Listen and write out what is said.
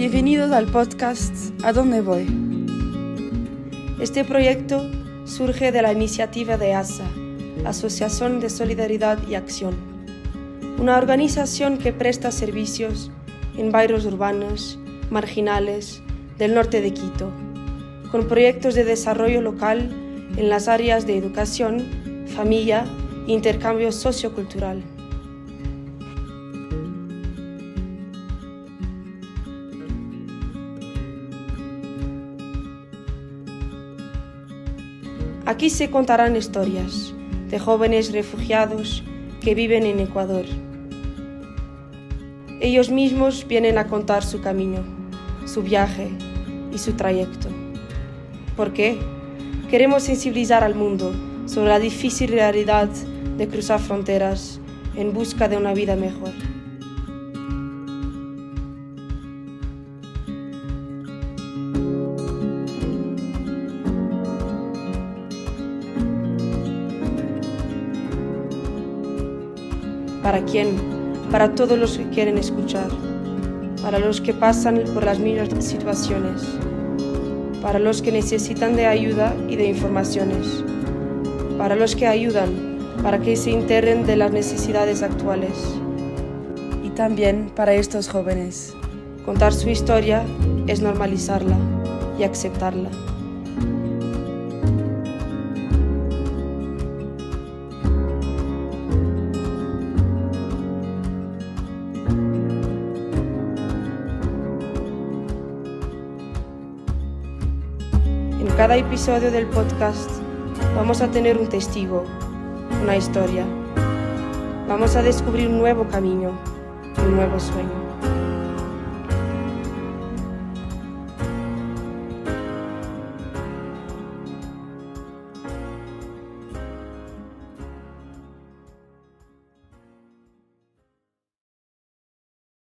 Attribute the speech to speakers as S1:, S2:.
S1: Bienvenidos al podcast ¿A dónde voy? Este proyecto surge de la iniciativa de ASA, Asociación de Solidaridad y Acción, una organización que presta servicios en barrios urbanos, marginales, del norte de Quito, con proyectos de desarrollo local en las áreas de educación, familia e intercambio sociocultural. Aquí se contarán historias de jóvenes refugiados que viven en Ecuador. Ellos mismos vienen a contar su camino, su viaje y su trayecto. ¿Por qué? Queremos sensibilizar al mundo sobre la difícil realidad de cruzar fronteras en busca de una vida mejor. ¿Para quién? Para todos los que quieren escuchar, para los que pasan por las mismas situaciones, para los que necesitan de ayuda y de informaciones, para los que ayudan, para que se integren de las necesidades actuales. Y también para estos jóvenes. Contar su historia es normalizarla y aceptarla. En cada episodio del podcast vamos a tener un testigo, una historia. Vamos a descubrir un nuevo camino, un nuevo sueño.